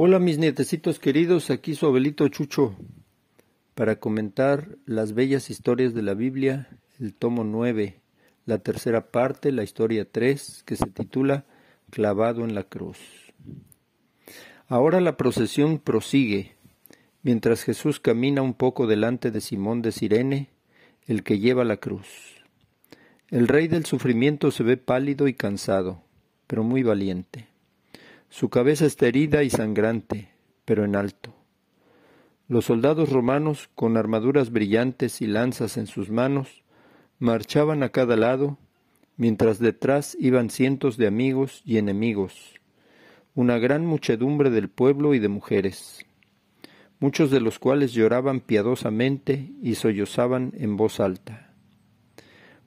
Hola mis nietecitos queridos, aquí su abuelito Chucho para comentar las bellas historias de la Biblia, el tomo 9, la tercera parte, la historia 3, que se titula Clavado en la cruz. Ahora la procesión prosigue, mientras Jesús camina un poco delante de Simón de Sirene, el que lleva la cruz. El rey del sufrimiento se ve pálido y cansado, pero muy valiente. Su cabeza está herida y sangrante, pero en alto. Los soldados romanos, con armaduras brillantes y lanzas en sus manos, marchaban a cada lado, mientras detrás iban cientos de amigos y enemigos, una gran muchedumbre del pueblo y de mujeres, muchos de los cuales lloraban piadosamente y sollozaban en voz alta.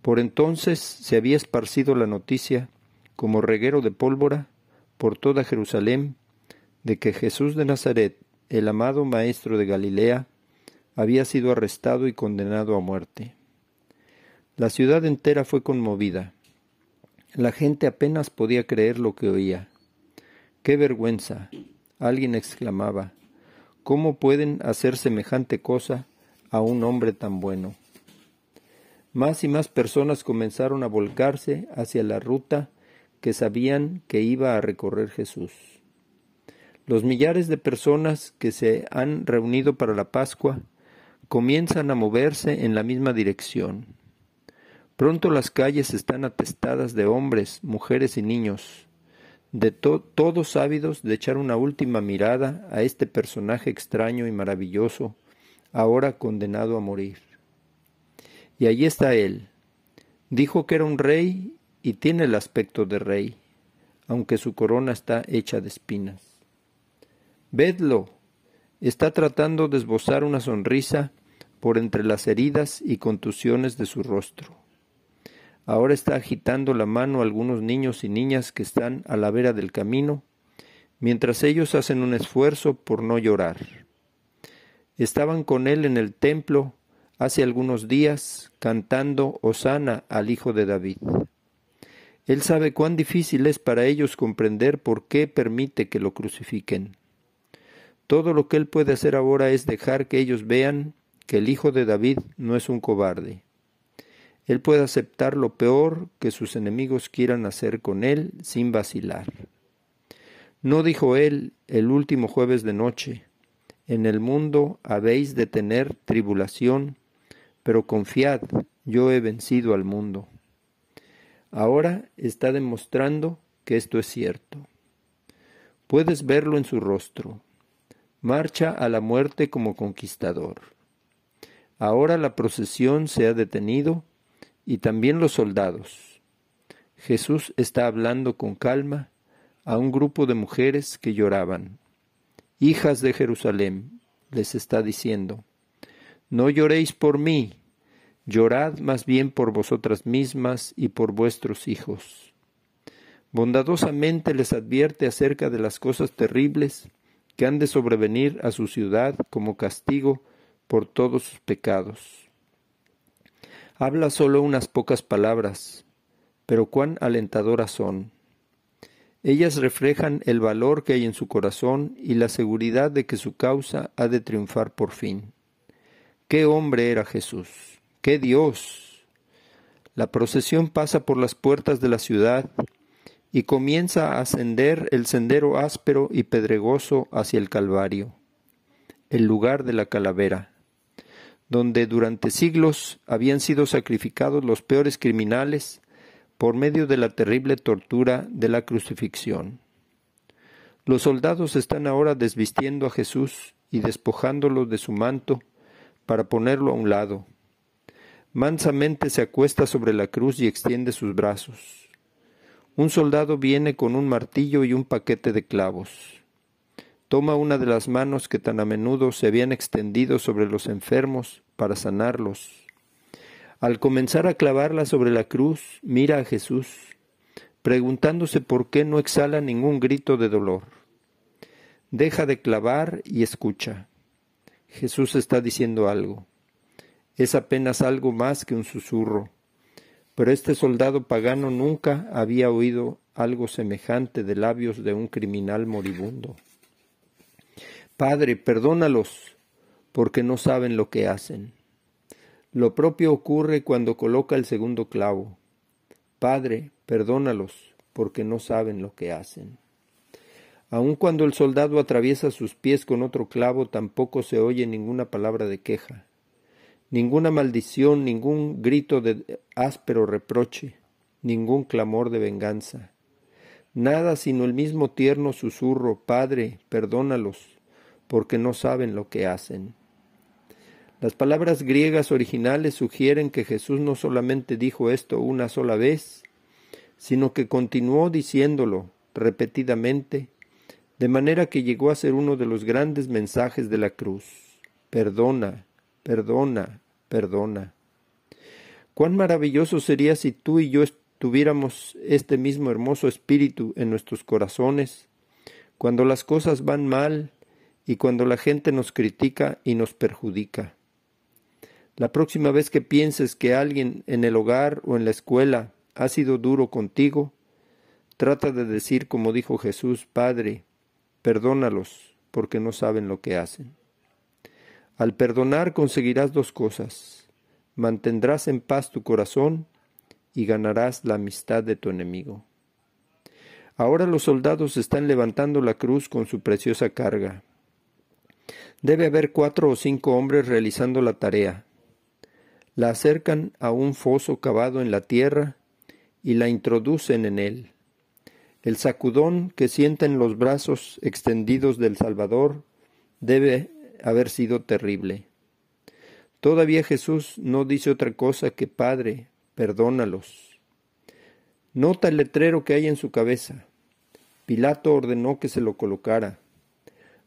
Por entonces se había esparcido la noticia, como reguero de pólvora, por toda Jerusalén de que Jesús de Nazaret, el amado Maestro de Galilea, había sido arrestado y condenado a muerte. La ciudad entera fue conmovida. La gente apenas podía creer lo que oía. ¡Qué vergüenza! Alguien exclamaba. ¿Cómo pueden hacer semejante cosa a un hombre tan bueno? Más y más personas comenzaron a volcarse hacia la ruta que sabían que iba a recorrer Jesús. Los millares de personas que se han reunido para la Pascua comienzan a moverse en la misma dirección. Pronto las calles están atestadas de hombres, mujeres y niños, de todos ávidos de echar una última mirada a este personaje extraño y maravilloso, ahora condenado a morir. Y allí está él. Dijo que era un rey y tiene el aspecto de rey, aunque su corona está hecha de espinas. Vedlo, está tratando de esbozar una sonrisa por entre las heridas y contusiones de su rostro. Ahora está agitando la mano a algunos niños y niñas que están a la vera del camino, mientras ellos hacen un esfuerzo por no llorar. Estaban con él en el templo hace algunos días cantando Osana al Hijo de David. Él sabe cuán difícil es para ellos comprender por qué permite que lo crucifiquen. Todo lo que Él puede hacer ahora es dejar que ellos vean que el Hijo de David no es un cobarde. Él puede aceptar lo peor que sus enemigos quieran hacer con Él sin vacilar. ¿No dijo Él el último jueves de noche, en el mundo habéis de tener tribulación, pero confiad, yo he vencido al mundo? Ahora está demostrando que esto es cierto. Puedes verlo en su rostro. Marcha a la muerte como conquistador. Ahora la procesión se ha detenido y también los soldados. Jesús está hablando con calma a un grupo de mujeres que lloraban. Hijas de Jerusalén, les está diciendo, no lloréis por mí, Llorad más bien por vosotras mismas y por vuestros hijos. Bondadosamente les advierte acerca de las cosas terribles que han de sobrevenir a su ciudad como castigo por todos sus pecados. Habla solo unas pocas palabras, pero cuán alentadoras son. Ellas reflejan el valor que hay en su corazón y la seguridad de que su causa ha de triunfar por fin. ¿Qué hombre era Jesús? ¡Qué Dios! La procesión pasa por las puertas de la ciudad y comienza a ascender el sendero áspero y pedregoso hacia el Calvario, el lugar de la calavera, donde durante siglos habían sido sacrificados los peores criminales por medio de la terrible tortura de la crucifixión. Los soldados están ahora desvistiendo a Jesús y despojándolo de su manto para ponerlo a un lado Mansamente se acuesta sobre la cruz y extiende sus brazos. Un soldado viene con un martillo y un paquete de clavos. Toma una de las manos que tan a menudo se habían extendido sobre los enfermos para sanarlos. Al comenzar a clavarla sobre la cruz, mira a Jesús, preguntándose por qué no exhala ningún grito de dolor. Deja de clavar y escucha. Jesús está diciendo algo es apenas algo más que un susurro. Pero este soldado pagano nunca había oído algo semejante de labios de un criminal moribundo. Padre, perdónalos, porque no saben lo que hacen. Lo propio ocurre cuando coloca el segundo clavo. Padre, perdónalos, porque no saben lo que hacen. Aun cuando el soldado atraviesa sus pies con otro clavo, tampoco se oye ninguna palabra de queja, ninguna maldición, ningún grito de áspero reproche, ningún clamor de venganza. Nada sino el mismo tierno susurro, Padre, perdónalos, porque no saben lo que hacen. Las palabras griegas originales sugieren que Jesús no solamente dijo esto una sola vez, sino que continuó diciéndolo repetidamente de manera que llegó a ser uno de los grandes mensajes de la cruz. Perdona, perdona, perdona. Cuán maravilloso sería si tú y yo tuviéramos este mismo hermoso espíritu en nuestros corazones, cuando las cosas van mal y cuando la gente nos critica y nos perjudica. La próxima vez que pienses que alguien en el hogar o en la escuela ha sido duro contigo, trata de decir como dijo Jesús, Padre, Perdónalos, porque no saben lo que hacen. Al perdonar conseguirás dos cosas. Mantendrás en paz tu corazón y ganarás la amistad de tu enemigo. Ahora los soldados están levantando la cruz con su preciosa carga. Debe haber cuatro o cinco hombres realizando la tarea. La acercan a un foso cavado en la tierra y la introducen en él. El sacudón que sienten los brazos extendidos del Salvador debe haber sido terrible. Todavía Jesús no dice otra cosa que Padre, perdónalos. Nota el letrero que hay en su cabeza. Pilato ordenó que se lo colocara.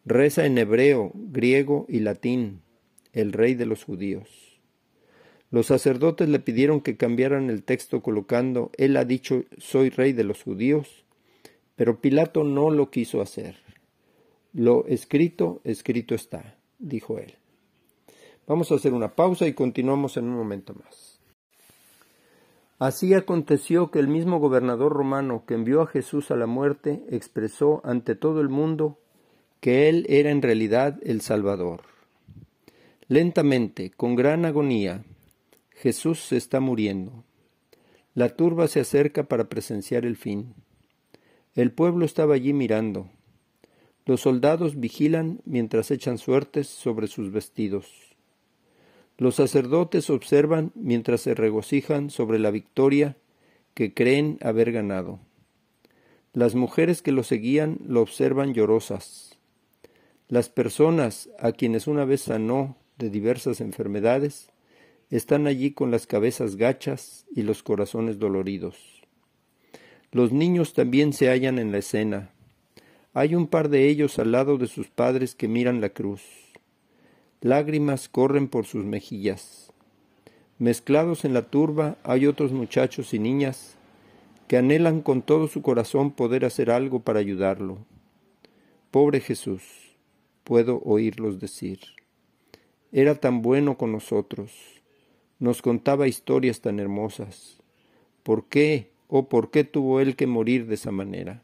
Reza en hebreo, griego y latín, el rey de los judíos. Los sacerdotes le pidieron que cambiaran el texto colocando Él ha dicho soy rey de los judíos pero Pilato no lo quiso hacer. Lo escrito, escrito está, dijo él. Vamos a hacer una pausa y continuamos en un momento más. Así aconteció que el mismo gobernador romano que envió a Jesús a la muerte expresó ante todo el mundo que él era en realidad el Salvador. Lentamente, con gran agonía, Jesús se está muriendo. La turba se acerca para presenciar el fin. El pueblo estaba allí mirando. Los soldados vigilan mientras echan suertes sobre sus vestidos. Los sacerdotes observan mientras se regocijan sobre la victoria que creen haber ganado. Las mujeres que lo seguían lo observan llorosas. Las personas a quienes una vez sanó de diversas enfermedades están allí con las cabezas gachas y los corazones doloridos. Los niños también se hallan en la escena. Hay un par de ellos al lado de sus padres que miran la cruz. Lágrimas corren por sus mejillas. Mezclados en la turba hay otros muchachos y niñas que anhelan con todo su corazón poder hacer algo para ayudarlo. Pobre Jesús, puedo oírlos decir. Era tan bueno con nosotros, nos contaba historias tan hermosas. ¿Por qué ¿O por qué tuvo él que morir de esa manera?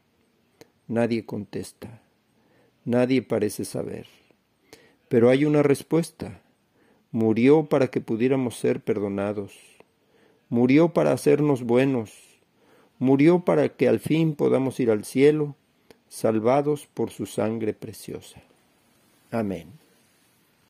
Nadie contesta. Nadie parece saber. Pero hay una respuesta. Murió para que pudiéramos ser perdonados. Murió para hacernos buenos. Murió para que al fin podamos ir al cielo, salvados por su sangre preciosa. Amén.